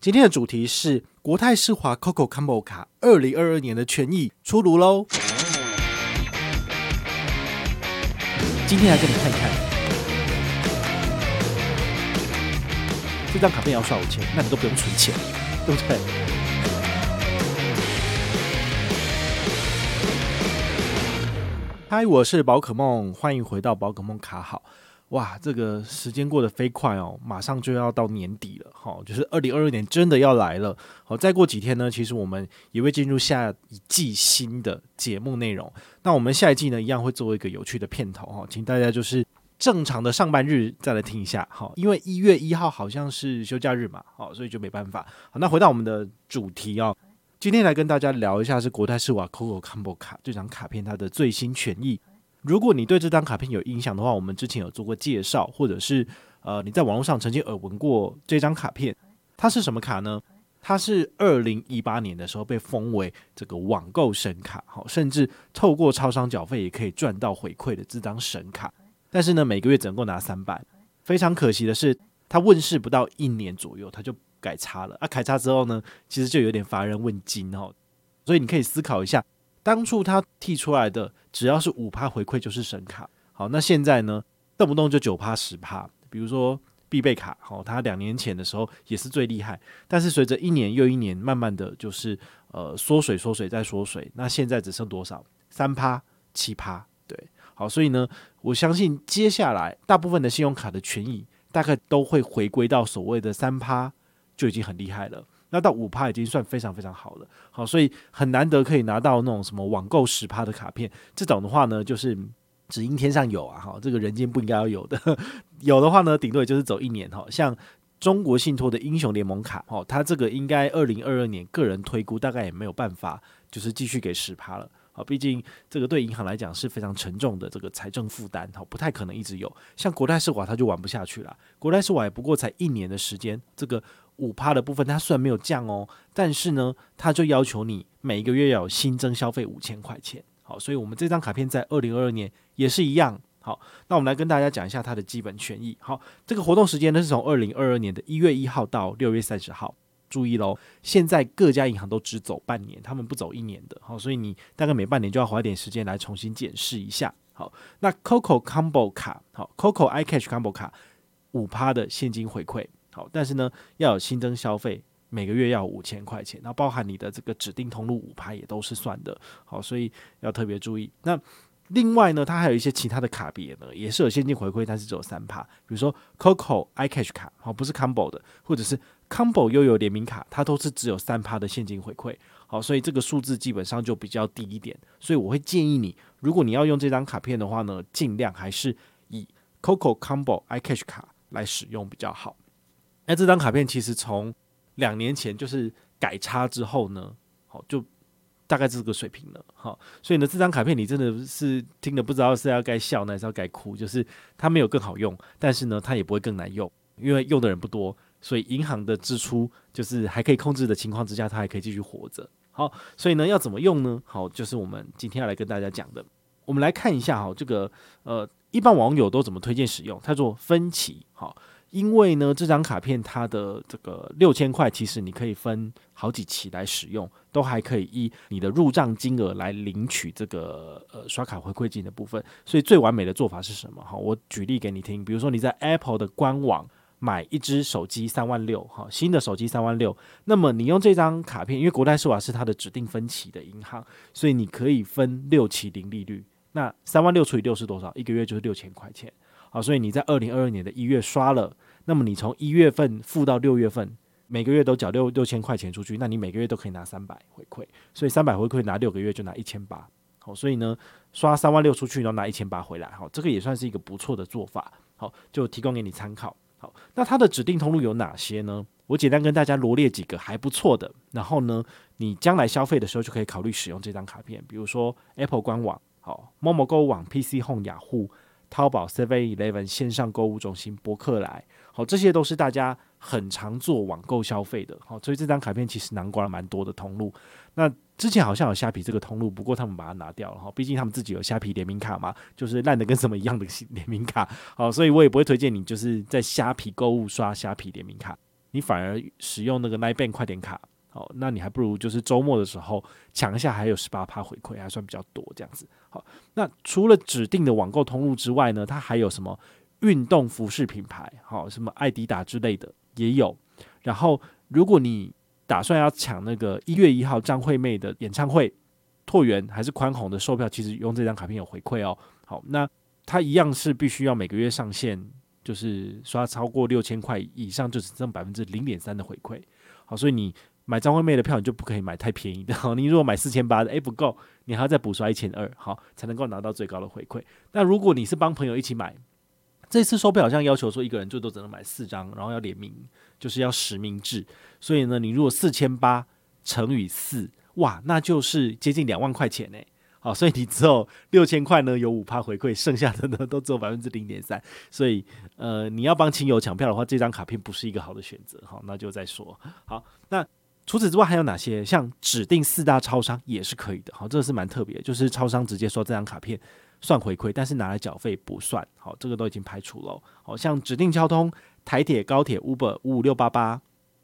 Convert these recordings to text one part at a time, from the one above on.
今天的主题是国泰世华 COCO Combo 卡二零二二年的权益出炉喽。今天来给你看一看，这张卡片要刷我钱，那你都不用存钱，对不对？嗨，我是宝可梦，欢迎回到宝可梦卡好。哇，这个时间过得飞快哦，马上就要到年底了，好，就是二零二二年真的要来了。好，再过几天呢，其实我们也会进入下一季新的节目内容。那我们下一季呢，一样会做一个有趣的片头哈，请大家就是正常的上班日再来听一下哈，因为一月一号好像是休假日嘛，好，所以就没办法。好，那回到我们的主题哦，今天来跟大家聊一下是国泰世华 COCO Combo 卡这张卡片它的最新权益。如果你对这张卡片有印象的话，我们之前有做过介绍，或者是呃你在网络上曾经耳闻过这张卡片，它是什么卡呢？它是二零一八年的时候被封为这个网购神卡，好，甚至透过超商缴费也可以赚到回馈的这张神卡。但是呢，每个月只能够拿三百，非常可惜的是，它问世不到一年左右，它就改差了啊。改差之后呢，其实就有点乏人问津哦。所以你可以思考一下。当初他提出来的只要是五趴回馈就是神卡，好，那现在呢，动不动就九趴十趴，比如说必备卡，好，它两年前的时候也是最厉害，但是随着一年又一年，慢慢的就是呃缩水缩水再缩水，那现在只剩多少？三趴七趴，对，好，所以呢，我相信接下来大部分的信用卡的权益大概都会回归到所谓的三趴，就已经很厉害了。那到五趴已经算非常非常好了，好，所以很难得可以拿到那种什么网购十趴的卡片，这种的话呢，就是只应天上有啊，哈，这个人间不应该要有的，有的话呢，顶多也就是走一年哈，像中国信托的英雄联盟卡，哈，它这个应该二零二二年个人推估大概也没有办法，就是继续给十趴了。好，毕竟这个对银行来讲是非常沉重的这个财政负担，好，不太可能一直有。像国泰世华，它就玩不下去了。国泰世华也不过才一年的时间，这个五趴的部分它虽然没有降哦，但是呢，它就要求你每一个月要有新增消费五千块钱。好，所以我们这张卡片在二零二二年也是一样。好，那我们来跟大家讲一下它的基本权益。好，这个活动时间呢是从二零二二年的一月一号到六月三十号。注意喽，现在各家银行都只走半年，他们不走一年的，好，所以你大概每半年就要花一点时间来重新检视一下。好，那 COCO Combo 卡，好，COCO iCash Combo 卡五趴的现金回馈，好，但是呢要有新增消费，每个月要五千块钱，那包含你的这个指定通路五趴也都是算的，好，所以要特别注意。那另外呢，它还有一些其他的卡别呢，也是有现金回馈，但是只有三趴，比如说 COCO iCash 卡，好，不是 Combo 的，或者是 Combo 又有联名卡，它都是只有三趴的现金回馈，好，所以这个数字基本上就比较低一点，所以我会建议你，如果你要用这张卡片的话呢，尽量还是以 COCO Combo iCash 卡来使用比较好。那这张卡片其实从两年前就是改差之后呢，好就。大概这个水平了，好，所以呢，这张卡片你真的是听了不知道是要该笑呢还是要该哭，就是它没有更好用，但是呢，它也不会更难用，因为用的人不多，所以银行的支出就是还可以控制的情况之下，它还可以继续活着。好，所以呢，要怎么用呢？好，就是我们今天要来跟大家讲的，我们来看一下哈，这个呃，一般网友都怎么推荐使用？它做分期，好。因为呢，这张卡片它的这个六千块，其实你可以分好几期来使用，都还可以依你的入账金额来领取这个呃刷卡回馈金的部分。所以最完美的做法是什么？哈，我举例给你听。比如说你在 Apple 的官网买一支手机三万六，哈，新的手机三万六，那么你用这张卡片，因为国泰世华是它的指定分期的银行，所以你可以分六期零利率。那三万六除以六是多少？一个月就是六千块钱。好，所以你在二零二二年的一月刷了，那么你从一月份付到六月份，每个月都缴六六千块钱出去，那你每个月都可以拿三百回馈，所以三百回馈拿六个月就拿一千八。好，所以呢，刷三万六出去，然后拿一千八回来，好，这个也算是一个不错的做法。好，就提供给你参考。好，那它的指定通路有哪些呢？我简单跟大家罗列几个还不错的，然后呢，你将来消费的时候就可以考虑使用这张卡片，比如说 Apple 官网、好 Momo 购物网、PC Home、雅虎、淘宝、Seven Eleven 线上购物中心、博客来，好，这些都是大家很常做网购消费的，好，所以这张卡片其实囊括了蛮多的通路。那之前好像有虾皮这个通路，不过他们把它拿掉了。哈，毕竟他们自己有虾皮联名卡嘛，就是烂的跟什么一样的联名卡，好，所以我也不会推荐你就是在虾皮购物刷虾皮联名卡。你反而使用那个 NIBANK 快点卡，好，那你还不如就是周末的时候抢一下，还有十八趴回馈，还算比较多这样子。好，那除了指定的网购通路之外呢，它还有什么运动服饰品牌，好，什么爱迪达之类的也有。然后，如果你打算要抢那个一月一号张惠妹的演唱会，椭圆还是宽宏的售票，其实用这张卡片有回馈哦。好，那它一样是必须要每个月上线。就是刷超过六千块以上，就只剩百分之零点三的回馈。好，所以你买张惠妹的票，你就不可以买太便宜的。你如果买四千八的，诶，不够，你还要再补刷一千二，好，才能够拿到最高的回馈。那如果你是帮朋友一起买，这次售票好像要求说一个人最多只能买四张，然后要联名，就是要实名制。所以呢，你如果四千八乘以四，哇，那就是接近两万块钱呢。好，所以你只有六千块呢，有五趴回馈，剩下的呢都只有百分之零点三。所以，呃，你要帮亲友抢票的话，这张卡片不是一个好的选择。好，那就再说。好，那除此之外还有哪些？像指定四大超商也是可以的。好，这个是蛮特别，就是超商直接说这张卡片算回馈，但是拿来缴费不算。好，这个都已经排除了。好，像指定交通、台铁、高铁、Uber 五五六八八，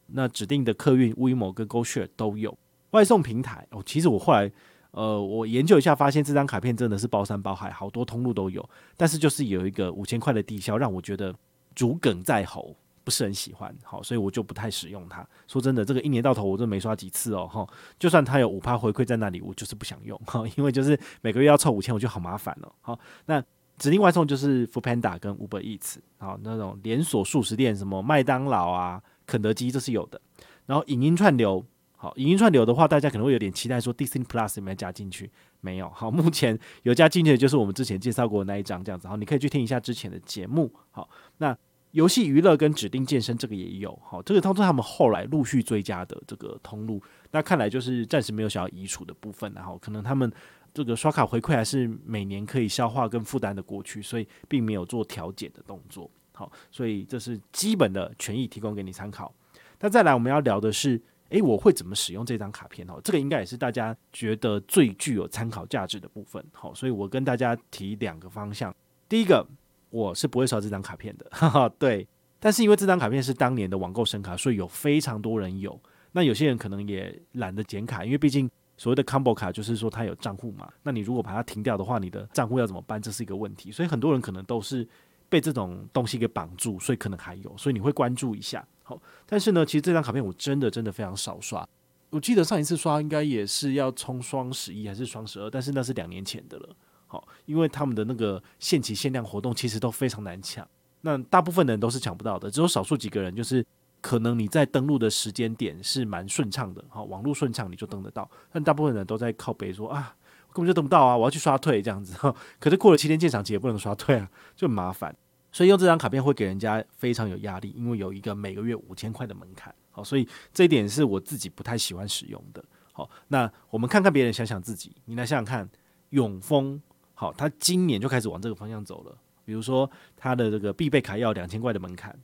那指定的客运 WeMo 跟 GoShare 都有外送平台。哦，其实我后来。呃，我研究一下，发现这张卡片真的是包山包海，好多通路都有。但是就是有一个五千块的低消，让我觉得竹梗在喉，不是很喜欢。好，所以我就不太使用它。说真的，这个一年到头我都没刷几次哦。哈，就算它有五趴回馈在那里，我就是不想用。哈，因为就是每个月要凑五千，我觉得好麻烦哦。好，那指定外送就是 f o o Panda 跟 Uber Eats，好，那种连锁速食店，什么麦当劳啊、肯德基，这是有的。然后影音串流。好，影音串流的话，大家可能会有点期待，说 Disney Plus 有没有加进去？没有。好，目前有加进去的就是我们之前介绍过的那一张，这样子。好，你可以去听一下之前的节目。好，那游戏娱乐跟指定健身这个也有。好，这个通常他们后来陆续追加的这个通路，那看来就是暂时没有想要移除的部分。然后可能他们这个刷卡回馈还是每年可以消化跟负担的过去，所以并没有做调减的动作。好，所以这是基本的权益提供给你参考。那再来我们要聊的是。诶，我会怎么使用这张卡片？哦，这个应该也是大家觉得最具有参考价值的部分。好，所以我跟大家提两个方向。第一个，我是不会刷这张卡片的，哈哈，对。但是因为这张卡片是当年的网购神卡，所以有非常多人有。那有些人可能也懒得剪卡，因为毕竟所谓的 combo 卡就是说它有账户嘛。那你如果把它停掉的话，你的账户要怎么办？这是一个问题。所以很多人可能都是被这种东西给绑住，所以可能还有。所以你会关注一下。好，但是呢，其实这张卡片我真的真的非常少刷。我记得上一次刷应该也是要冲双十一还是双十二，但是那是两年前的了。好，因为他们的那个限期限量活动其实都非常难抢，那大部分的人都是抢不到的，只有少数几个人就是可能你在登录的时间点是蛮顺畅的，好，网络顺畅你就登得到，但大部分人都在靠北说啊，根本就登不到啊，我要去刷退这样子。可是过了七天鉴赏期也不能刷退啊，就很麻烦。所以用这张卡片会给人家非常有压力，因为有一个每个月五千块的门槛。好，所以这一点是我自己不太喜欢使用的。好，那我们看看别人，想想自己。你来想想看，永丰好，他今年就开始往这个方向走了。比如说他的这个必备卡要两千块的门槛，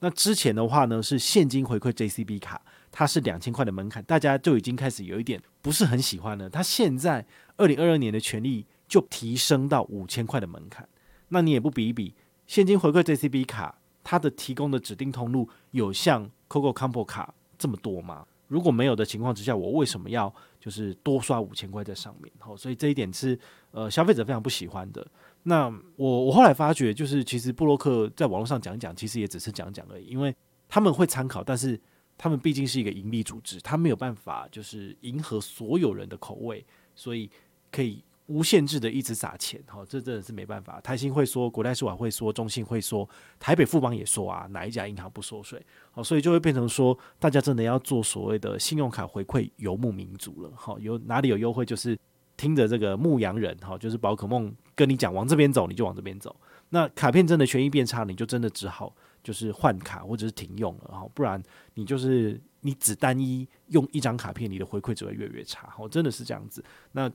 那之前的话呢是现金回馈 JCB 卡，它是两千块的门槛，大家就已经开始有一点不是很喜欢了。他现在二零二二年的权利就提升到五千块的门槛，那你也不比一比。现金回馈 JCB 卡，它的提供的指定通路有像 COCO Combo 卡这么多吗？如果没有的情况之下，我为什么要就是多刷五千块在上面？好，所以这一点是呃消费者非常不喜欢的。那我我后来发觉，就是其实布洛克在网络上讲讲，其实也只是讲讲而已，因为他们会参考，但是他们毕竟是一个盈利组织，他没有办法就是迎合所有人的口味，所以可以。无限制的一直撒钱，哈，这真的是没办法。台新会说，国泰世华会说，中信会说，台北富邦也说啊，哪一家银行不收税？好，所以就会变成说，大家真的要做所谓的信用卡回馈游牧民族了，好，有哪里有优惠就是听着这个牧羊人，哈，就是宝可梦跟你讲往这边走，你就往这边走。那卡片真的权益变差，你就真的只好就是换卡或者是停用了，哈，不然你就是你只单一用一张卡片，你的回馈只会越来越差，哈，真的是这样子。那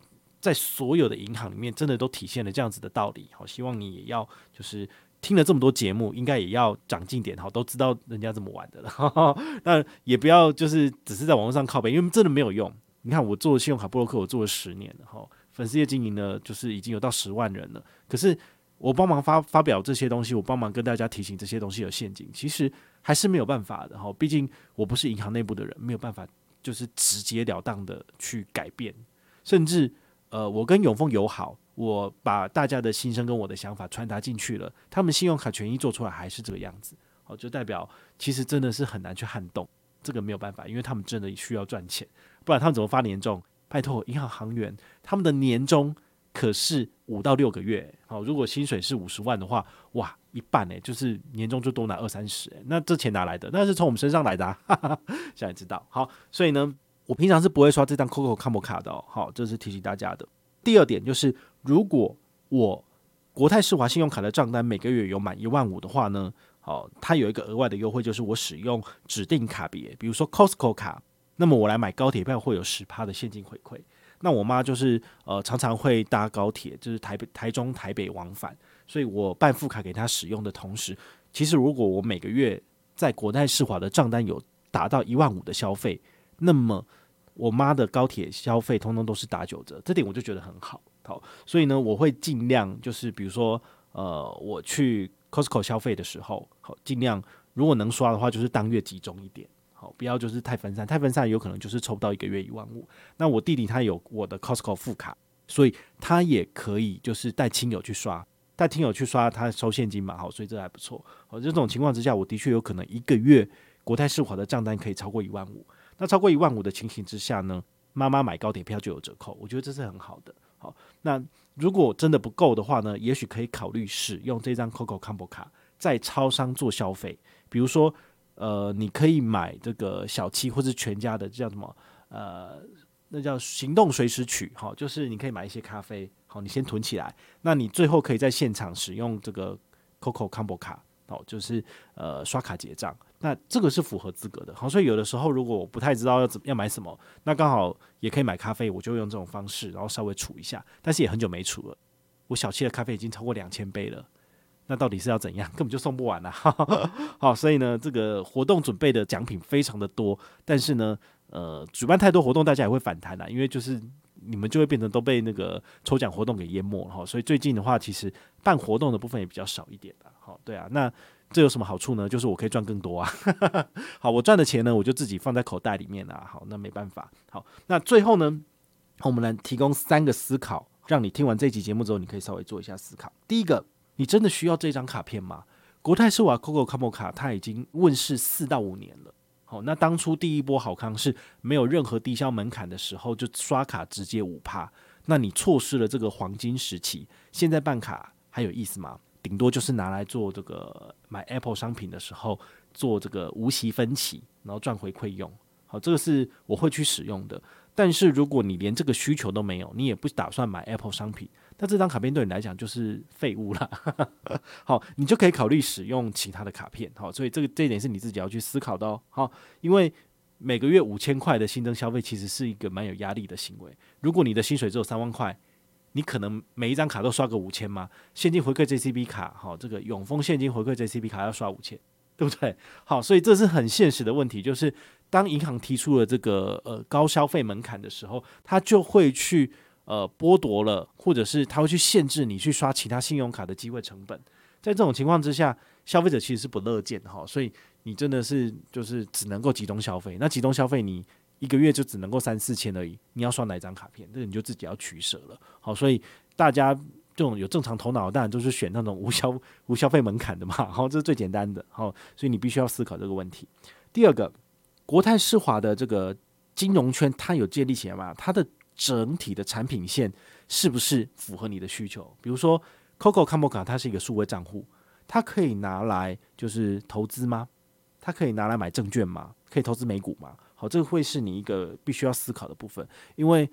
在所有的银行里面，真的都体现了这样子的道理，好，希望你也要就是听了这么多节目，应该也要长进点，好，都知道人家怎么玩的了，那也不要就是只是在网络上靠背，因为真的没有用。你看我做信用卡部落客，我做了十年了，哈，粉丝页经营呢，就是已经有到十万人了，可是。我帮忙发发表这些东西，我帮忙跟大家提醒这些东西有陷阱，其实还是没有办法的哈。毕竟我不是银行内部的人，没有办法就是直截了当的去改变。甚至呃，我跟永丰友好，我把大家的心声跟我的想法传达进去了，他们信用卡权益做出来还是这个样子，哦，就代表其实真的是很难去撼动。这个没有办法，因为他们真的需要赚钱，不然他们怎么发年终？拜托，银行行员他们的年终。可是五到六个月，好，如果薪水是五十万的话，哇，一半诶，就是年终就多拿二三十，那这钱哪来的？那是从我们身上来的，啊，哈哈，现在知道。好，所以呢，我平常是不会刷这张 COCO Combo 卡的，哦，好，这是提醒大家的。第二点就是，如果我国泰世华信用卡的账单每个月有满一万五的话呢，好，它有一个额外的优惠，就是我使用指定卡别，比如说 Costco 卡，那么我来买高铁票会有十趴的现金回馈。那我妈就是呃常常会搭高铁，就是台北、台中、台北往返，所以我办副卡给她使用的同时，其实如果我每个月在国泰世华的账单有达到一万五的消费，那么我妈的高铁消费通通都是打九折，这点我就觉得很好，好，所以呢，我会尽量就是比如说呃我去 Costco 消费的时候，好尽量如果能刷的话，就是当月集中一点。好，不要就是太分散，太分散有可能就是抽不到一个月一万五。那我弟弟他有我的 Costco 副卡，所以他也可以就是带亲友去刷，带亲友去刷，他收现金嘛，好，所以这还不错。好，这种情况之下，我的确有可能一个月国泰世华的账单可以超过一万五。那超过一万五的情形之下呢，妈妈买高铁票就有折扣，我觉得这是很好的。好，那如果真的不够的话呢，也许可以考虑使用这张 COCO Combo 卡在超商做消费，比如说。呃，你可以买这个小七或是全家的叫什么？呃，那叫行动随时取，好，就是你可以买一些咖啡，好，你先囤起来，那你最后可以在现场使用这个 COCO Combo 卡，好，就是呃刷卡结账，那这个是符合资格的，好，所以有的时候如果我不太知道要怎要买什么，那刚好也可以买咖啡，我就用这种方式，然后稍微储一下，但是也很久没储了，我小七的咖啡已经超过两千杯了。那到底是要怎样？根本就送不完了。好，所以呢，这个活动准备的奖品非常的多，但是呢，呃，举办太多活动，大家也会反弹啦，因为就是你们就会变成都被那个抽奖活动给淹没了哈。所以最近的话，其实办活动的部分也比较少一点吧。好，对啊，那这有什么好处呢？就是我可以赚更多啊。好，我赚的钱呢，我就自己放在口袋里面啊。好，那没办法。好，那最后呢，我们来提供三个思考，让你听完这期节目之后，你可以稍微做一下思考。第一个。你真的需要这张卡片吗？国泰世华 COCO COMO 卡它已经问世四到五年了。好，那当初第一波好康是没有任何低消门槛的时候，就刷卡直接五趴。那你错失了这个黄金时期。现在办卡还有意思吗？顶多就是拿来做这个买 Apple 商品的时候做这个无息分期，然后赚回馈用。好，这个是我会去使用的。但是如果你连这个需求都没有，你也不打算买 Apple 商品。那这张卡片对你来讲就是废物了，好，你就可以考虑使用其他的卡片，好，所以这个这一点是你自己要去思考的哦，好，因为每个月五千块的新增消费其实是一个蛮有压力的行为。如果你的薪水只有三万块，你可能每一张卡都刷个五千吗？现金回馈 JCB 卡，好，这个永丰现金回馈 JCB 卡要刷五千，对不对？好，所以这是很现实的问题，就是当银行提出了这个呃高消费门槛的时候，他就会去。呃，剥夺了，或者是他会去限制你去刷其他信用卡的机会成本，在这种情况之下，消费者其实是不乐见的哈，所以你真的是就是只能够集中消费，那集中消费你一个月就只能够三四千而已，你要刷哪一张卡片，这个你就自己要取舍了。好，所以大家这种有正常头脑，当然都是选那种无消 无消费门槛的嘛，好，这是最简单的，好，所以你必须要思考这个问题。第二个，国泰世华的这个金融圈，它有建立起来吗？它的整体的产品线是不是符合你的需求？比如说，COCO COMO 卡它是一个数位账户，它可以拿来就是投资吗？它可以拿来买证券吗？可以投资美股吗？好，这个会是你一个必须要思考的部分，因为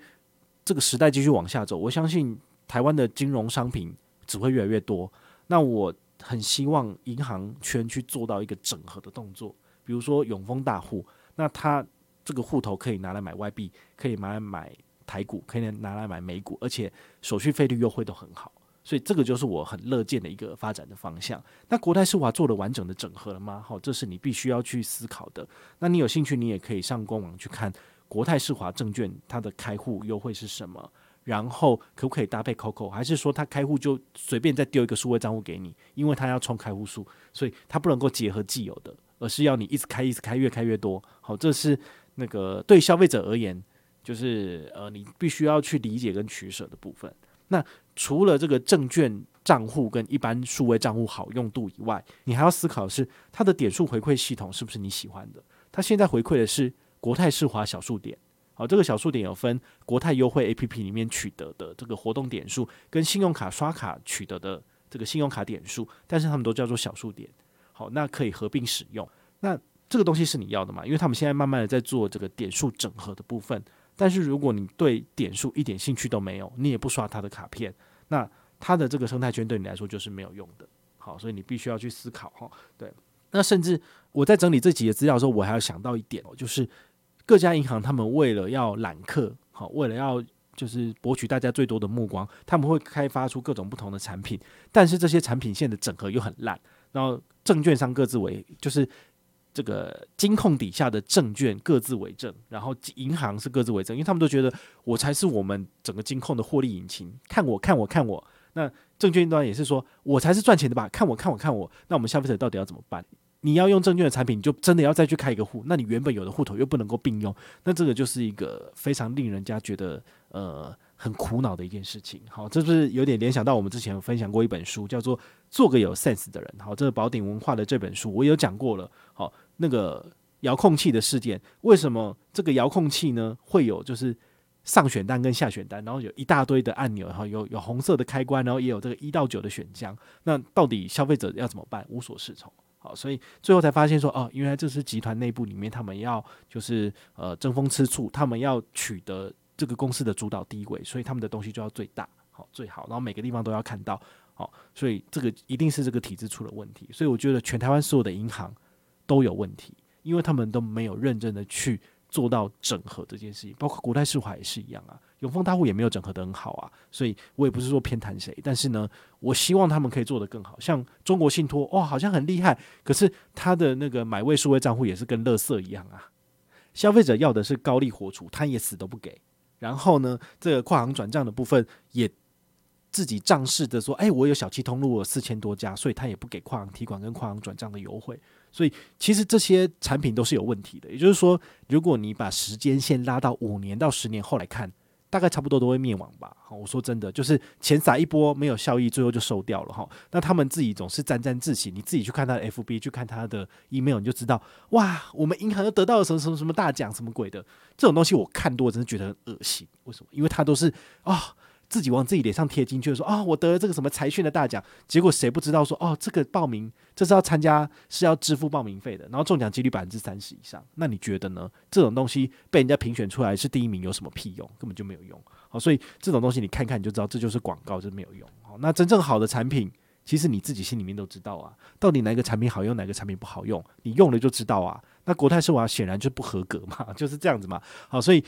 这个时代继续往下走，我相信台湾的金融商品只会越来越多。那我很希望银行圈去做到一个整合的动作，比如说永丰大户，那他这个户头可以拿来买外币，可以拿来买台股，可以拿来买美股，而且手续费率优惠都很好，所以这个就是我很乐见的一个发展的方向。那国泰世华做了完整的整合了吗？好，这是你必须要去思考的。那你有兴趣，你也可以上官网去看国泰世华证券它的开户优惠是什么。然后可不可以搭配 COCO？还是说他开户就随便再丢一个数位账户给你？因为他要充开户数，所以他不能够结合既有的，而是要你一直开，一直开，越开越多。好，这是那个对消费者而言，就是呃，你必须要去理解跟取舍的部分。那除了这个证券账户跟一般数位账户好用度以外，你还要思考的是它的点数回馈系统是不是你喜欢的？它现在回馈的是国泰世华小数点。好，这个小数点有分国泰优惠 APP 里面取得的这个活动点数，跟信用卡刷卡取得的这个信用卡点数，但是他们都叫做小数点。好，那可以合并使用。那这个东西是你要的嘛？因为他们现在慢慢的在做这个点数整合的部分。但是如果你对点数一点兴趣都没有，你也不刷他的卡片，那他的这个生态圈对你来说就是没有用的。好，所以你必须要去思考哈。对，那甚至我在整理这几页资料的时候，我还要想到一点哦，就是。各家银行，他们为了要揽客，好，为了要就是博取大家最多的目光，他们会开发出各种不同的产品，但是这些产品线的整合又很烂，然后证券商各自为，就是这个金控底下的证券各自为政，然后银行是各自为政，因为他们都觉得我才是我们整个金控的获利引擎，看我看我看我，那证券端也是说我才是赚钱的吧，看我看我看我，那我们消费者到底要怎么办？你要用证券的产品，你就真的要再去开一个户，那你原本有的户头又不能够并用，那这个就是一个非常令人家觉得呃很苦恼的一件事情。好，这是有点联想到我们之前有分享过一本书，叫做《做个有 sense 的人》。好，这个宝鼎文化的这本书我有讲过了。好，那个遥控器的事件，为什么这个遥控器呢会有就是上选单跟下选单，然后有一大堆的按钮，然后有有红色的开关，然后也有这个一到九的选项。那到底消费者要怎么办？无所适从。好，所以最后才发现说，哦，原来这是集团内部里面他们要就是呃争风吃醋，他们要取得这个公司的主导地位，所以他们的东西就要最大，好最好，然后每个地方都要看到，好，所以这个一定是这个体制出了问题。所以我觉得全台湾所有的银行都有问题，因为他们都没有认真的去做到整合这件事情，包括国泰世华也是一样啊。永丰大户也没有整合得很好啊，所以我也不是说偏袒谁，但是呢，我希望他们可以做得更好。像中国信托，哇，好像很厉害，可是他的那个买位数位账户也是跟垃圾一样啊。消费者要的是高利活储，他也死都不给。然后呢，这个跨行转账的部分也自己仗势的说，哎，我有小七通路我四千多家，所以他也不给跨行提款跟跨行转账的优惠。所以其实这些产品都是有问题的。也就是说，如果你把时间线拉到五年到十年后来看。大概差不多都会灭亡吧。好，我说真的，就是钱撒一波没有效益，最后就收掉了哈。那他们自己总是沾沾自喜，你自己去看他的 FB，去看他的 email，你就知道哇，我们银行又得到了什么什么什么大奖，什么鬼的这种东西，我看多了真的觉得很恶心。为什么？因为他都是啊。自己往自己脸上贴金，就是说啊，我得了这个什么财讯的大奖，结果谁不知道说哦，这个报名这是要参加是要支付报名费的，然后中奖几率百分之三十以上，那你觉得呢？这种东西被人家评选出来是第一名，有什么屁用？根本就没有用。好，所以这种东西你看看你就知道，这就是广告，这没有用。好，那真正好的产品，其实你自己心里面都知道啊，到底哪个产品好用，哪个产品不好用，你用了就知道啊。那国泰世华显然就不合格嘛，就是这样子嘛。好，所以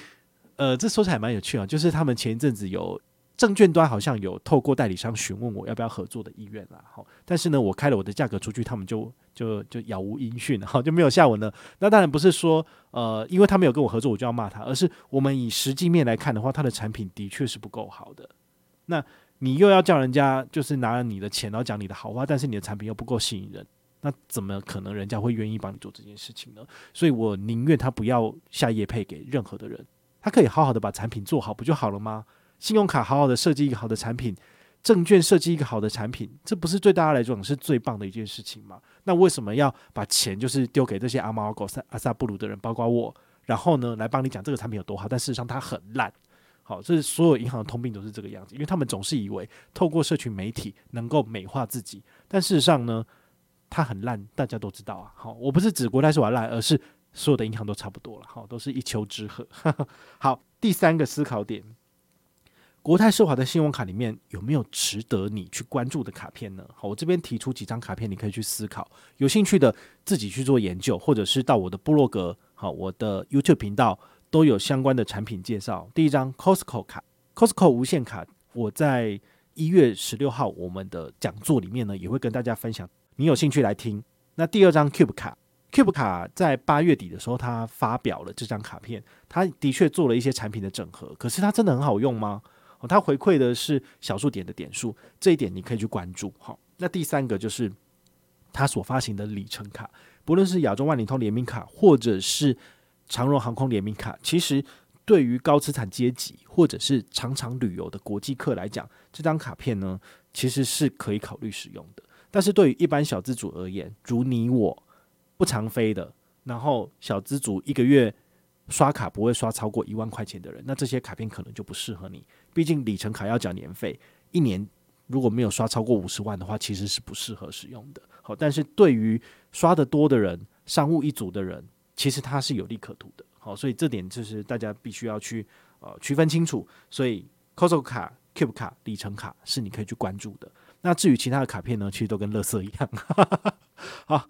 呃，这说起来蛮有趣啊，就是他们前一阵子有。证券端好像有透过代理商询问我要不要合作的意愿啦，好，但是呢，我开了我的价格出去，他们就就就杳无音讯，哈，就没有下文了。那当然不是说呃，因为他没有跟我合作，我就要骂他，而是我们以实际面来看的话，他的产品的确是不够好的。那你又要叫人家就是拿了你的钱，然后讲你的好话，但是你的产品又不够吸引人，那怎么可能人家会愿意帮你做这件事情呢？所以我宁愿他不要下业配给任何的人，他可以好好的把产品做好，不就好了吗？信用卡好好的设计一个好的产品，证券设计一个好的产品，这不是对大家来讲是最棒的一件事情吗？那为什么要把钱就是丢给这些阿猫阿狗、阿萨布鲁的人，包括我，然后呢来帮你讲这个产品有多好？但事实上它很烂。好，这是所有银行的通病都是这个样子，因为他们总是以为透过社群媒体能够美化自己，但事实上呢，它很烂，大家都知道啊。好，我不是指国泰是玩烂，而是所有的银行都差不多了。好，都是一丘之貉。好，第三个思考点。国泰世华的信用卡里面有没有值得你去关注的卡片呢？好，我这边提出几张卡片，你可以去思考。有兴趣的自己去做研究，或者是到我的部落格，好，我的 YouTube 频道都有相关的产品介绍。第一张 Costco 卡，Costco 无限卡，我在一月十六号我们的讲座里面呢，也会跟大家分享。你有兴趣来听。那第二张 Cube 卡，Cube 卡在八月底的时候，它发表了这张卡片，它的确做了一些产品的整合，可是它真的很好用吗？哦，它回馈的是小数点的点数，这一点你可以去关注。好，那第三个就是它所发行的里程卡，不论是亚洲万里通联名卡，或者是长荣航空联名卡，其实对于高资产阶级或者是常常旅游的国际客来讲，这张卡片呢，其实是可以考虑使用的。但是对于一般小资主而言，如你我不常飞的，然后小资主一个月刷卡不会刷超过一万块钱的人，那这些卡片可能就不适合你。毕竟里程卡要缴年费，一年如果没有刷超过五十万的话，其实是不适合使用的。好，但是对于刷得多的人，商务一族的人，其实它是有利可图的。好，所以这点就是大家必须要去呃区分清楚。所以 Costco 卡、Cube 卡、里程卡是你可以去关注的。那至于其他的卡片呢，其实都跟垃圾一样。好，